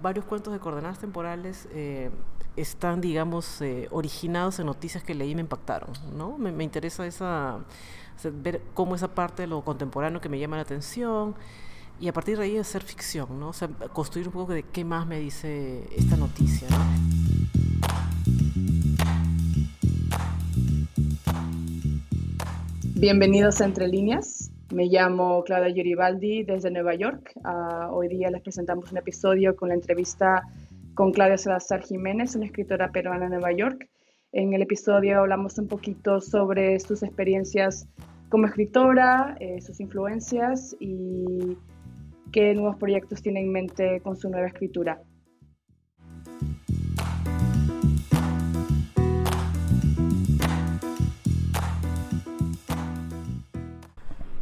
Varios cuentos de coordenadas temporales eh, están, digamos, eh, originados en noticias que leí y me impactaron, ¿no? Me, interesa esa, ver cómo esa parte de lo contemporáneo que me llama la atención y a partir de ahí hacer ficción, ¿no? O sea, construir un poco de qué más me dice esta noticia, Bienvenidos a Entre Líneas. Me llamo Claudia Yuribaldi desde Nueva York. Uh, hoy día les presentamos un episodio con la entrevista con Claudia Salazar Jiménez, una escritora peruana en Nueva York. En el episodio hablamos un poquito sobre sus experiencias como escritora, eh, sus influencias y qué nuevos proyectos tiene en mente con su nueva escritura.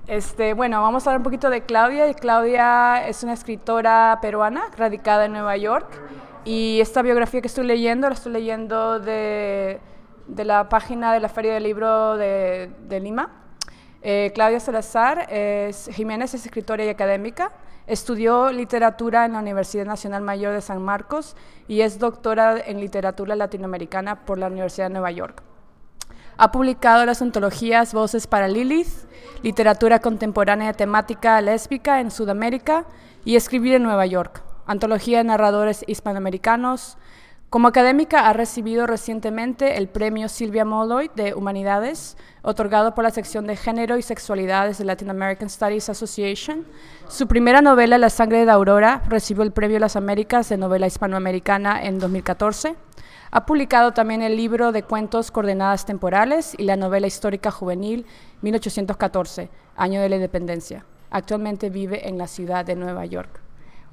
Este, bueno, vamos a hablar un poquito de Claudia. Claudia es una escritora peruana radicada en Nueva York y esta biografía que estoy leyendo la estoy leyendo de, la página de la Feria del Libro de, de Lima. Eh, Claudia Salazar es, Jiménez es escritora y académica. Estudió literatura en la Universidad Nacional Mayor de San Marcos y es doctora en literatura latinoamericana por la Universidad de Nueva York. Ha publicado las antologías Voces para Lilith, Literatura Contemporánea Temática Lésbica en Sudamérica y Escribir en Nueva York, Antología de Narradores Hispanoamericanos. Como académica ha recibido recientemente el premio Silvia Molloy de Humanidades, otorgado por la sección de Género y Sexualidades de Latin American Studies Association. Su primera novela, La sangre de Aurora, recibió el premio Las Américas de novela hispanoamericana en 2014. Ha publicado también el libro de cuentos Coordenadas Temporales y la novela histórica juvenil 1814, Año de la Independencia. Actualmente vive en la ciudad de Nueva York.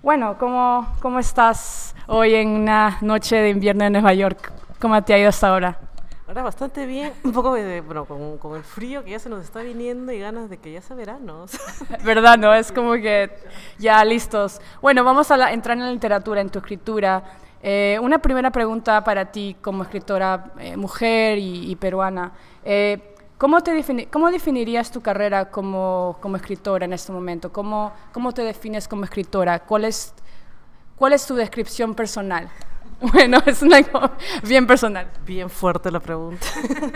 Bueno, ¿cómo, cómo estás hoy en una noche de invierno en Nueva York? ¿Cómo te ha ido hasta ahora? Ahora bastante bien, un poco de, bueno, con, con, el frío que ya se nos está viniendo y ganas de que ya sea verano. ¿Verdad? No, es como que ya listos. Bueno, vamos a entrar en la literatura, en tu escritura. Eh, una primera pregunta para ti como escritora eh, mujer y, peruana. Eh, ¿cómo, te ¿Cómo definirías tu carrera como, como escritora en este momento? ¿Cómo, ¿Cómo, te defines como escritora? ¿Cuál es, ¿Cuál es tu descripción personal? Bueno, es una bien personal. Bien fuerte la pregunta.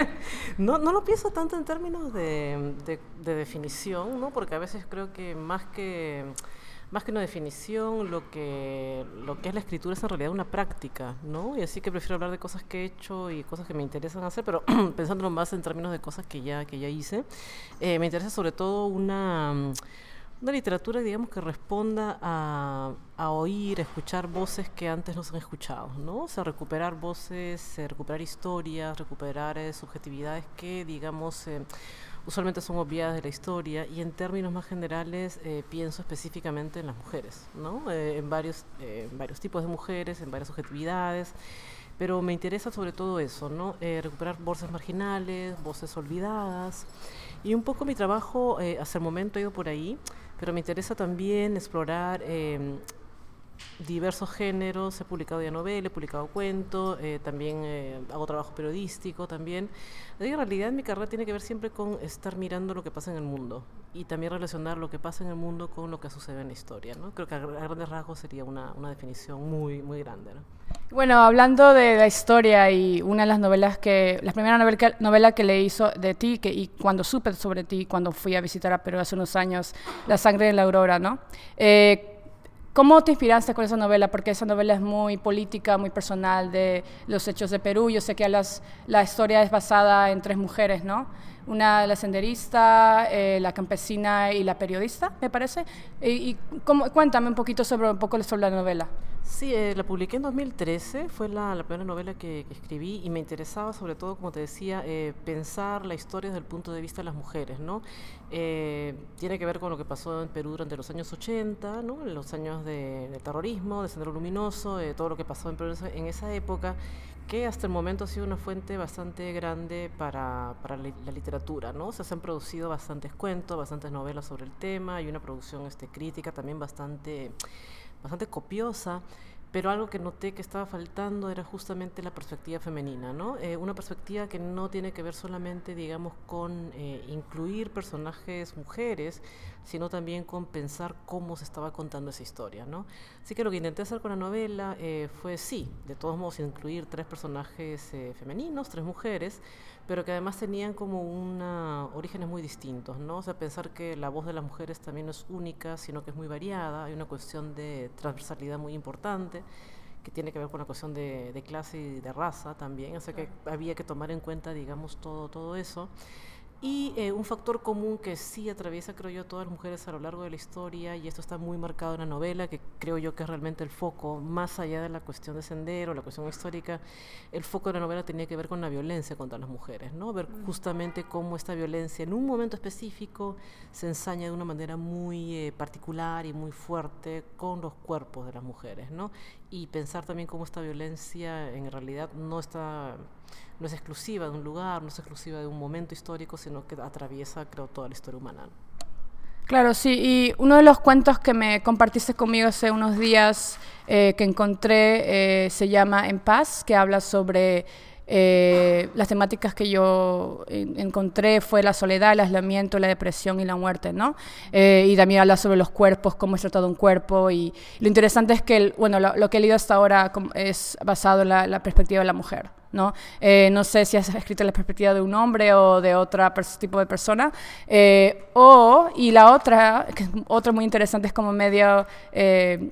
no, no lo pienso tanto en términos de, de, de definición, ¿no? porque a veces creo que más que más que una definición, lo que, lo que es la escritura es en realidad una práctica, ¿no? Y así que prefiero hablar de cosas que he hecho y cosas que me interesan hacer, pero pensándolo más en términos de cosas que ya, que ya hice. Eh, me interesa sobre todo una, una literatura, digamos, que responda a, a oír, escuchar voces que antes no se han escuchado, ¿no? O sea, recuperar voces, eh, recuperar historias, recuperar eh, subjetividades que, digamos, usualmente son obviadas de la historia y en términos más generales eh, pienso específicamente en las mujeres, ¿no? Eh, en, varios, eh, varios tipos de mujeres, en varias subjetividades, pero me interesa sobre todo eso, ¿no? recuperar voces marginales, voces olvidadas y un poco mi trabajo hasta el momento ha ido por ahí, pero me interesa también explorar diversos géneros, he publicado ya novela, he publicado cuento, eh, también eh, hago trabajo periodístico también. en realidad mi carrera tiene que ver siempre con estar mirando lo que pasa en el mundo y también relacionar lo que pasa en el mundo con lo que sucede en la historia. ¿no? Creo que a, grandes rasgos sería una, una, definición muy, muy grande. ¿no? Bueno, hablando de la historia y una de las novelas que, la primera novela que, novela que leí de ti que, y cuando supe sobre ti, cuando fui a visitar a Perú hace unos años, La sangre de la aurora, ¿no? Eh, ¿Cómo te inspiraste con esa novela? Porque esa novela es muy política, muy personal de los hechos de Perú. Yo sé que las, la historia es basada en tres mujeres, ¿no? Una, la senderista, eh, la campesina y la periodista, me parece. Y, cuéntame un poquito sobre, un poco sobre la novela. Sí, eh, la publiqué en 2013, fue la, primera novela que, escribí y me interesaba sobre todo, como te decía, eh, pensar la historia desde el punto de vista de las mujeres, ¿no? Eh, tiene que ver con lo que pasó en Perú durante los años 80, ¿no? los años de, terrorismo, de Sendero Luminoso, todo lo que pasó en Perú en esa época, que hasta el momento ha sido una fuente bastante grande para, la, literatura, ¿no? se han producido bastantes cuentos, bastantes novelas sobre el tema, y una producción este, crítica también bastante bastante copiosa, pero algo que noté que estaba faltando era justamente la perspectiva femenina, ¿no? Eh, una perspectiva que no tiene que ver solamente, digamos, con eh, incluir personajes mujeres, sino también con pensar cómo se estaba contando esa historia, ¿no? Así que lo que intenté hacer con la novela eh, fue, sí, de todos modos, incluir tres personajes femeninos, tres mujeres, pero que además tenían como una, orígenes muy distintos, ¿no? O sea, pensar que la voz de las mujeres también no es única, sino que es muy variada, hay una cuestión de transversalidad muy importante que tiene que ver con la cuestión de, de clase y de raza también, o sea que había que tomar en cuenta, digamos, todo, todo eso. Y eh, un factor común que sí atraviesa, creo yo, a todas las mujeres a lo largo de la historia, y esto está muy marcado en la novela, que creo yo que es realmente el foco, más allá de la cuestión de Sendero, la cuestión histórica, el foco de la novela tenía que ver con la violencia contra las mujeres, ¿no? Ver justamente cómo esta violencia en un momento específico se ensaña de una manera muy eh, particular y muy fuerte con los cuerpos de las mujeres, ¿no? Y pensar también cómo esta violencia en realidad no está no es exclusiva de un lugar, no es exclusiva de un momento histórico, sino que atraviesa, creo, toda la historia humana. Claro, sí, y uno de los cuentos que me compartiste conmigo hace unos días eh, que encontré eh, se llama En paz, que habla sobre eh, las temáticas que yo encontré fue la soledad, el aislamiento, la depresión y la muerte, ¿no? y también habla sobre los cuerpos, cómo es tratado un cuerpo. Y lo interesante es que, bueno, lo, que he leído hasta ahora es basado en la perspectiva de la mujer. ¿no? Eh, no sé si has escrito la perspectiva de un hombre o de otro tipo de persona. Eh, o, y la otra, que otra muy interesante, es como medio eh,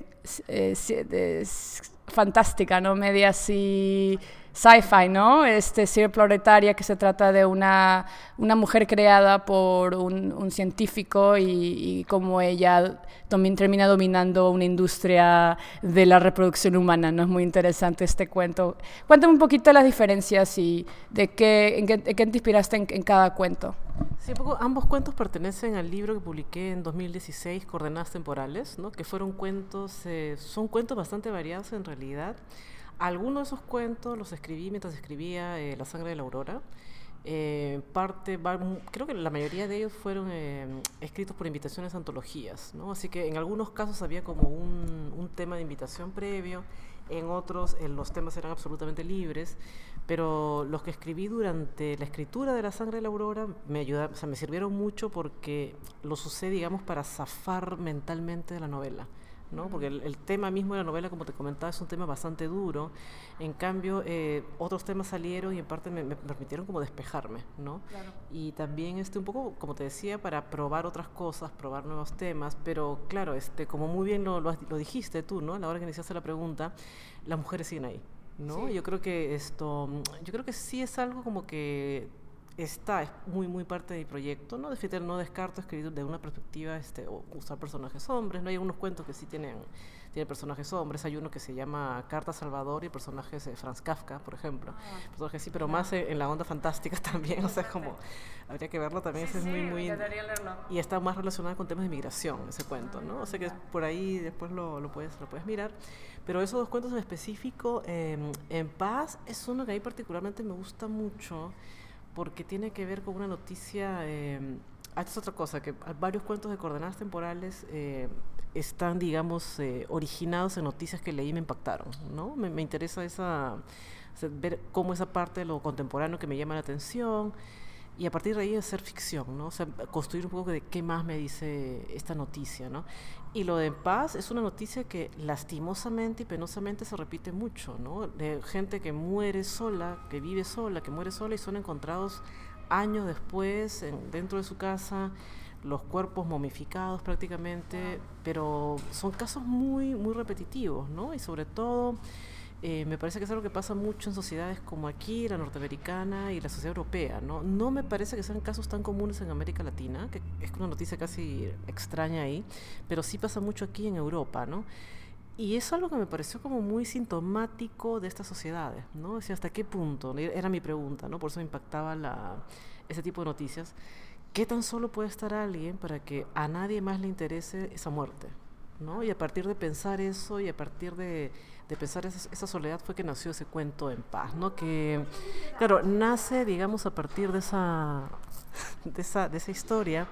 fantástica, ¿no? Media así sci-fi, ¿no? Este Sir Proletaria, que se trata de una, una mujer creada por un, científico y, y, como ella también termina dominando una industria de la reproducción humana, ¿no? Es muy interesante este cuento. Cuéntame un poquito las diferencias y de qué, en qué, te inspiraste en, cada cuento. Sí, poco, ambos cuentos pertenecen al libro que publiqué en 2016, Coordenadas Temporales, ¿no? que fueron cuentos, eh, son cuentos bastante variados en realidad. Algunos de esos cuentos los escribí mientras escribía eh, La sangre de la aurora. Eh, parte, creo que la mayoría de ellos fueron eh, escritos por invitaciones a antologías, ¿no? Así que en algunos casos había como un, un tema de invitación previo, en otros los temas eran absolutamente libres, pero los que escribí durante la escritura de La sangre de la aurora me ayudaron, o sea, me sirvieron mucho porque los usé, digamos, para zafar mentalmente de la novela. ¿No? porque el, tema mismo de la novela, como te comentaba, es un tema bastante duro. En cambio, eh, otros temas salieron y en parte me, permitieron como despejarme. ¿no? Y también este, un poco, como te decía, para probar otras cosas, probar nuevos temas, pero claro, este, como muy bien lo, lo, dijiste tú, ¿no? a la hora que iniciaste la pregunta, las mujeres siguen ahí. ¿no? Yo creo que esto, yo creo que sí es algo como que está, es muy, muy parte de mi proyecto, ¿no? De no descarto escribir de una perspectiva, este, o usar personajes hombres, ¿no? Hay unos cuentos que sí tienen, tienen personajes hombres, hay uno que se llama Carta Salvador y personajes de Franz Kafka, por ejemplo. Ah, personajes sí, pero más en, la onda fantástica también, o sea, como, habría que verlo también, es muy, muy... Y está más relacionado con temas de migración, ese cuento, ¿no? O sea que por ahí después lo, lo, puedes, lo puedes mirar. Pero esos dos cuentos en específico, em, En Paz, es uno que a mí particularmente me gusta mucho, porque tiene que ver con una noticia, eh, ah, es otra cosa, que varios cuentos de coordenadas temporales eh, están, digamos, eh, originados en noticias que leí y me impactaron, ¿no? Me, me interesa esa, ver cómo esa parte de lo contemporáneo que me llama la atención, y a partir de ahí hacer ficción, ¿no? O sea, construir un poco de qué más me dice esta noticia, ¿no? Y lo de paz es una noticia que lastimosamente y penosamente se repite mucho, ¿no? De gente que muere sola, que vive sola, que muere sola y son encontrados años después dentro de su casa, los cuerpos momificados prácticamente, pero son casos muy, muy repetitivos, ¿no? Y sobre todo eh, me parece que es algo que pasa mucho en sociedades como aquí, la norteamericana y la sociedad europea. ¿no? no me parece que sean casos tan comunes en América Latina, que es una noticia casi extraña ahí, pero sí pasa mucho aquí en Europa. ¿no? Y es algo que me pareció como muy sintomático de estas sociedades, ¿no? Decía, ¿hasta qué punto? Era mi pregunta, ¿no? Por eso me impactaba la, ese tipo de noticias. ¿Qué tan solo puede estar alguien para que a nadie más le interese esa muerte? ¿No? Y a partir de pensar eso y a partir de de pensar esa, esa, soledad fue que nació ese cuento en paz, ¿no? Que, claro, nace, digamos, a partir de esa, de esa, de esa historia,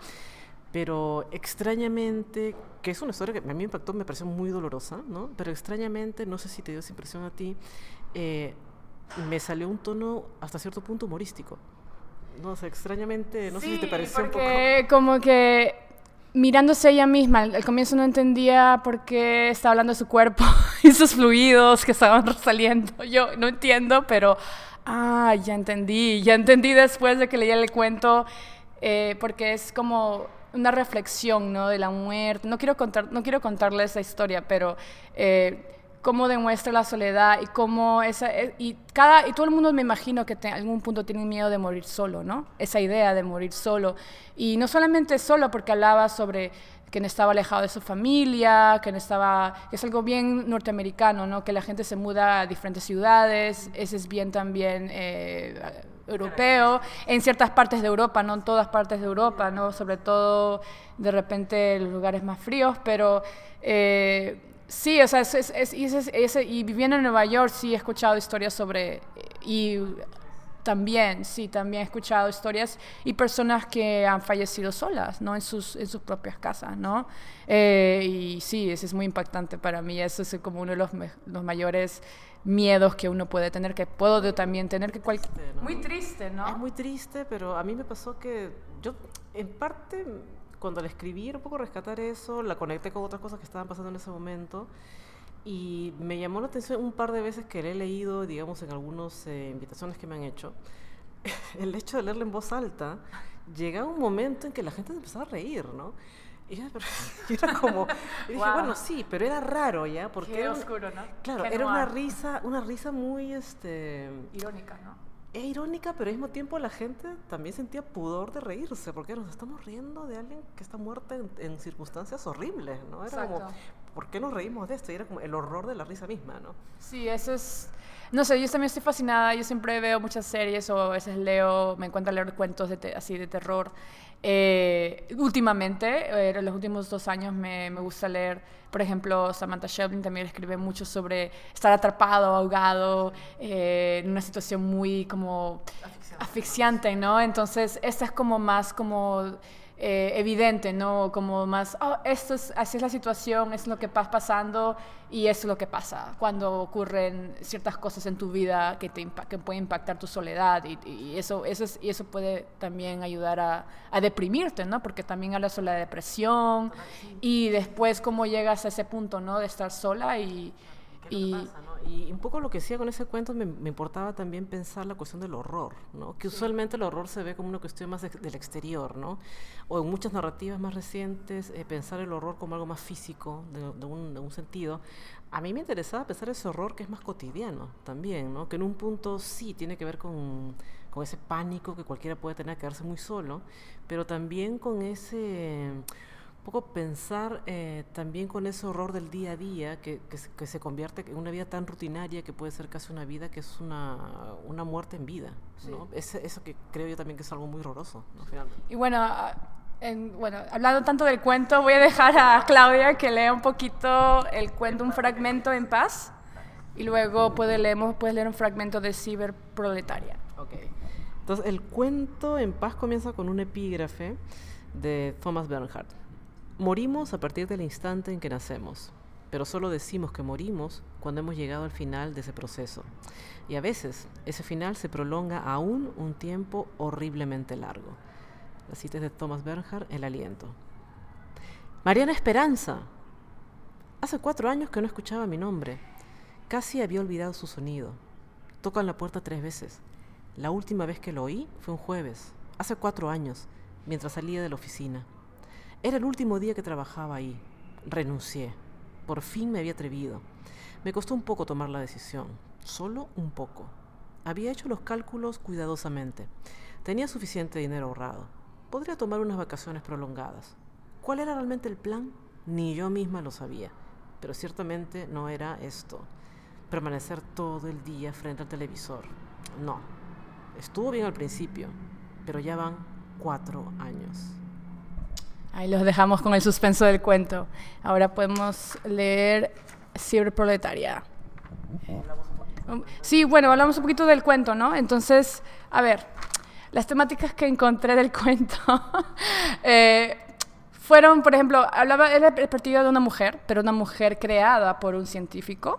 Pero extrañamente, que es una historia que a mí me impactó, me pareció muy dolorosa, ¿no? Pero extrañamente, no sé si te dio esa impresión a ti, eh, me salió un tono hasta cierto punto humorístico. No sé, extrañamente, no sé si te pareció un poco... como que mirándose ella misma, al comienzo no entendía por qué estaba hablando de su cuerpo y sus fluidos que estaban saliendo. Yo no entiendo, pero ah, ya entendí, ya entendí después de que leía el cuento, eh, porque es como una reflexión, ¿no? De la muerte. No quiero contar, no quiero contarle esa historia, pero eh, cómo demuestra la soledad y cómo esa eh, y cada y todo el mundo me imagino que en algún punto tiene miedo de morir solo, ¿no? Esa idea de morir solo y no solamente solo porque hablaba sobre que estaba alejado de su familia, que estaba que es algo bien norteamericano, ¿no? Que la gente se muda a diferentes ciudades, ese es bien también eh, europeo, en ciertas partes de Europa, no en todas partes de Europa, ¿no? Sobre todo de repente en los lugares más fríos, pero eh, Sí, o sea, es, es, y viviendo en Nueva York sí he escuchado historias sobre, y también, sí, también he escuchado historias y personas que han fallecido solas, ¿no? En sus, en sus propias casas, ¿no? Eh, y sí, eso es muy impactante para mí, eso es como uno de los, los mayores miedos que uno puede tener, que puedo también tener, que cualquier... Muy triste, ¿no? Es muy triste, pero a mí me pasó que yo, en parte cuando la escribí era un poco rescatar eso, la conecté con otras cosas que estaban pasando en ese momento y me llamó la atención un par de veces que le he leído, digamos, en algunas eh, invitaciones que me han hecho, el hecho de leerla en voz alta, llega un momento en que la gente empezaba a reír, ¿no? Y era como, dije, bueno, sí, pero era raro ya, porque Qué oscuro, ¿no? Claro, era una risa, una risa muy, este, irónica, ¿no? Es irónica, pero al mismo tiempo la gente también sentía pudor de reírse, porque nos estamos riendo de alguien que está muerta en, circunstancias horribles, ¿no? Era como, ¿por qué nos reímos de esto? Y era como el horror de la risa misma, ¿no? Sí, eso es... No sé, yo también estoy fascinada, yo siempre veo muchas series o a veces leo, me encuentro a leer cuentos de así de terror eh, últimamente, eh, en los últimos dos años me, me, gusta leer, por ejemplo, Samantha Sheldon también escribe mucho sobre estar atrapado, ahogado, eh, en una situación muy como asfixiante. asfixiante, ¿no? Entonces, esta es como más como eh, evidente, ¿no? Como más, oh, esto es, así es la situación, es lo que va pasando y es lo que pasa cuando ocurren ciertas cosas en tu vida que, te que pueden impactar tu soledad y, eso, eso, es, y eso puede también ayudar a, a, deprimirte, ¿no? Porque también habla sobre la depresión y después cómo llegas a ese punto, ¿no? De estar sola y... y y un poco lo que decía con ese cuento me, importaba también pensar la cuestión del horror, ¿no? Que usualmente el horror se ve como una cuestión más del exterior, ¿no? O en muchas narrativas más recientes, eh, pensar el horror como algo más físico, de, un, de, un, sentido. A mí me interesaba pensar ese horror que es más cotidiano también, ¿no? Que en un punto sí tiene que ver con, con ese pánico que cualquiera puede tener, quedarse muy solo, pero también con ese poco pensar eh, también con ese horror del día a día que, que, se convierte en una vida tan rutinaria que puede ser casi una vida que es una, una muerte en vida. ¿no? eso que creo yo también que es algo muy horroroso. Y bueno, ah, bueno, hablando tanto del cuento, voy a dejar a Claudia que lea un poquito el cuento, un fragmento en paz, y luego puede leemos, puedes leer un fragmento de Ciberproletaria. Okay. Entonces, el cuento en paz comienza con un epígrafe de Thomas Bernhardt. Morimos a partir del instante en que nacemos, pero solo decimos que morimos cuando hemos llegado al final de ese proceso. Y a veces ese final se prolonga aún un tiempo horriblemente largo. La cita es de Thomas Bernhard, El aliento. Mariana Esperanza. Hace cuatro años que no escuchaba mi nombre. Casi había olvidado su sonido. Tocan la puerta tres veces. La última vez que lo oí fue un jueves, hace cuatro años, mientras salía de la oficina. Era el último día que trabajaba ahí. Renuncié. Por fin me había atrevido. Me costó un poco tomar la decisión, solo un poco. Había hecho los cálculos cuidadosamente. Tenía suficiente dinero ahorrado. Podría tomar unas vacaciones prolongadas. ¿Cuál era realmente el plan? Ni yo misma lo sabía. Pero ciertamente no era esto. Permanecer todo el día frente al televisor. No. Estuvo bien al principio, pero ya van cuatro años. Ahí los dejamos con el suspenso del cuento. Ahora podemos leer Ciberproletaria. Sí, bueno, hablamos un poquito del cuento, ¿no? Entonces, a ver, las temáticas que encontré del cuento. Eh, fueron, por ejemplo, hablaba, era el partido de una mujer, pero una mujer creada por un científico.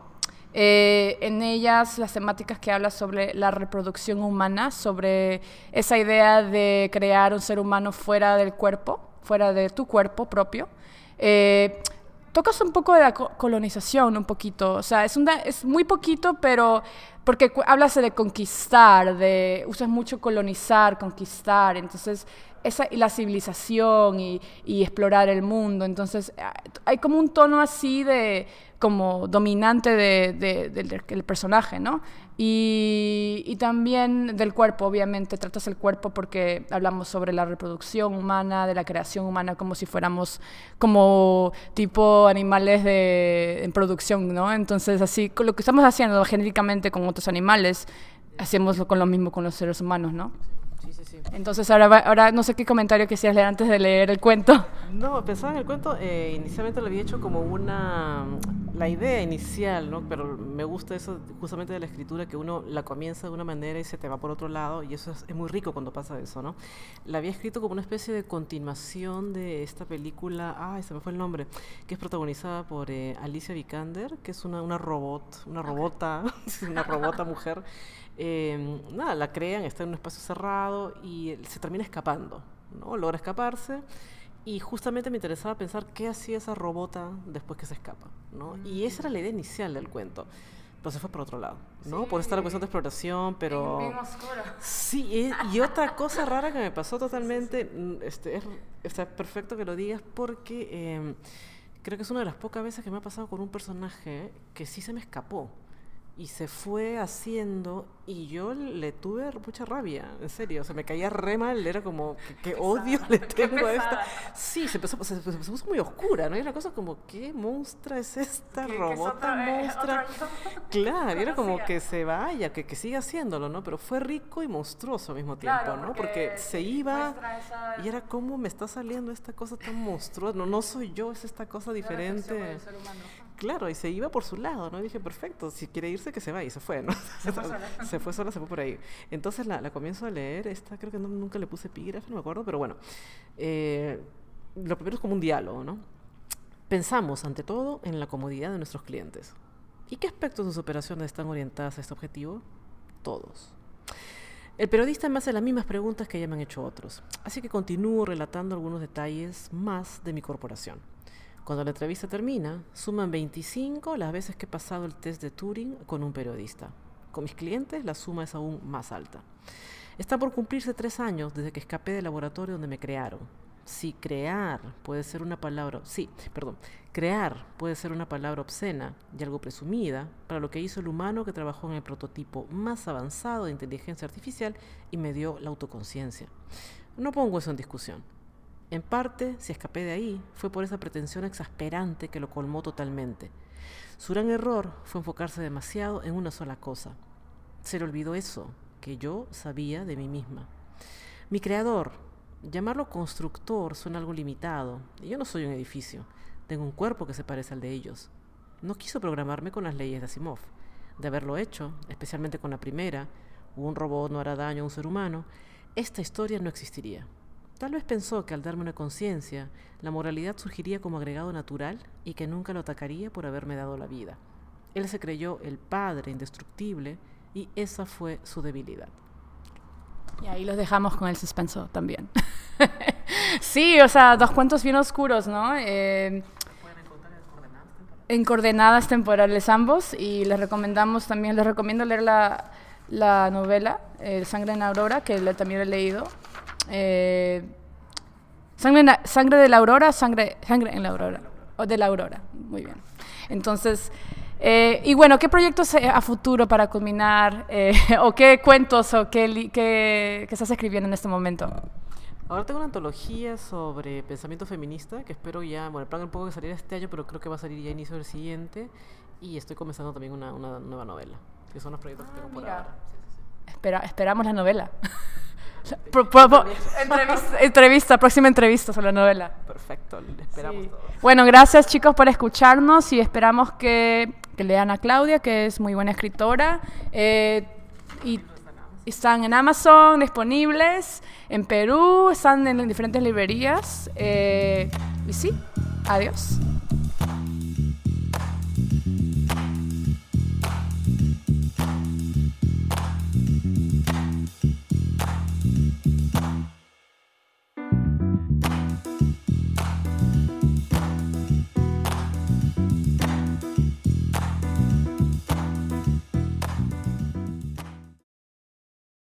Eh, en ellas las temáticas que habla sobre la reproducción humana, sobre esa idea de crear un ser humano fuera del cuerpo, fuera de tu cuerpo propio. Eh, tocas un poco de la colonización, un poquito, o sea, es, es muy poquito, pero porque hablas de conquistar, de usas mucho colonizar, conquistar, entonces esa, la civilización y, explorar el mundo. Entonces, ah, hay como un tono así de como dominante de, del personaje, ¿no? Y, también del cuerpo, obviamente, tratas el cuerpo porque hablamos sobre la reproducción humana, de la creación humana, como si fuéramos como tipo animales de, en producción, ¿no? Entonces, así, con lo que estamos haciendo genéticamente con otros animales, hacemos con lo mismo con los seres humanos, ¿no? Entonces ahora, ahora no sé qué comentario quisieras leer antes de leer el cuento. No, pensaba en el cuento, eh, inicialmente lo había hecho como una, la idea inicial, ¿no? Pero me gusta eso justamente de la escritura, que uno la comienza de una manera y se te va por otro lado, y eso es, muy rico cuando pasa eso, ¿no? La había escrito como una especie de continuación de esta película, ay, se me fue el nombre, que es protagonizada por eh, Alicia Vikander, que es una, una robot, una robota, una robota mujer. Em, nada, la crean, está en un espacio cerrado y se termina escapando, ¿no? Logra escaparse y justamente me interesaba pensar qué hacía esa robota después que se escapa, ¿no? Y esa era la idea inicial del cuento. Pero se fue por otro lado, ¿no? por esta cuestión de exploración, pero... Sí, y otra cosa rara que me pasó totalmente, mm, este, es, está perfecto que lo digas porque em, creo que es una de las pocas veces que me ha pasado con un personaje que sí se me escapó y se fue haciendo y yo le tuve mucha rabia, en serio, o sea, me caía re mal, era como, qué, odio le tengo a esta. Sí, se, empezó, se, puso muy oscura, ¿no? Y una cosa como, ¿qué monstrua es esta robota monstrua? claro, y era como que se vaya, que, que siga haciéndolo, ¿no? Pero fue rico y monstruoso al mismo tiempo, ¿no? Porque, se iba y era como me está saliendo esta cosa tan monstruosa, no, no soy yo, es esta cosa diferente. Claro, y se iba por su lado, ¿no? Y dije, perfecto, si quiere irse, que se va, y se fue, ¿no? Se fue sola, se fue, sola, se fue por ahí. Entonces la, comienzo a leer, esta creo que nunca le puse epígrafe, no me acuerdo, pero bueno. Eh, lo primero es como un diálogo, ¿no? Pensamos, ante todo, en la comodidad de nuestros clientes. ¿Y qué aspectos de sus operaciones están orientadas a este objetivo? Todos. El periodista me hace las mismas preguntas que ya me han hecho otros, así que continúo relatando algunos detalles más de mi corporación. Cuando la entrevista termina, suman 25 las veces que he pasado el test de Turing con un periodista. Con mis clientes la suma es aún más alta. Está por cumplirse tres años desde que escapé del laboratorio donde me crearon. Si crear puede ser una palabra, sí, perdón, crear puede ser una palabra obscena y algo presumida para lo que hizo el humano que trabajó en el prototipo más avanzado de inteligencia artificial y me dio la autoconciencia. No pongo eso en discusión. En parte, si escapé de ahí, fue por esa pretensión exasperante que lo colmó totalmente. Su gran error fue enfocarse demasiado en una sola cosa. Se le olvidó eso, que yo sabía de mí misma. Mi creador, llamarlo constructor suena algo limitado, y yo no soy un edificio, tengo un cuerpo que se parece al de ellos. No quiso programarme con las leyes de Asimov. De haberlo hecho, especialmente con la primera, un robot no hará daño a un ser humano, esta historia no existiría. Tal vez pensó que al darme una conciencia, la moralidad surgiría como agregado natural y que nunca lo atacaría por haberme dado la vida. Él se creyó el padre indestructible y esa fue su debilidad. Y ahí los dejamos con el suspenso también. sí, o sea, dos cuentos bien oscuros, ¿no? Eh, en coordenadas temporales ambos y les recomendamos también, les recomiendo leer la, la novela El sangre en aurora, que también he leído. Eh, sangre, sangre de la aurora, sangre, sangre en la aurora, o de la aurora, muy bien. Entonces, eh, y bueno, ¿qué proyectos a futuro para culminar? Eh, ¿O qué cuentos o qué, qué, estás escribiendo en este momento? Ahora tengo una antología sobre pensamiento feminista que espero ya, bueno, el plan un poco que salir este año, pero creo que va a salir ya a inicio del siguiente. Y estoy comenzando también una, una nueva novela, que son los proyectos que tengo por ah, ahora. Espera, esperamos la novela. entrevista, próxima entrevista sobre la novela. Perfecto, esperamos Bueno, gracias chicos por escucharnos y esperamos que, lean a Claudia, que es muy buena escritora. Eh, y Están en Amazon disponibles, en Perú, están en diferentes librerías. Eh, y sí, adiós.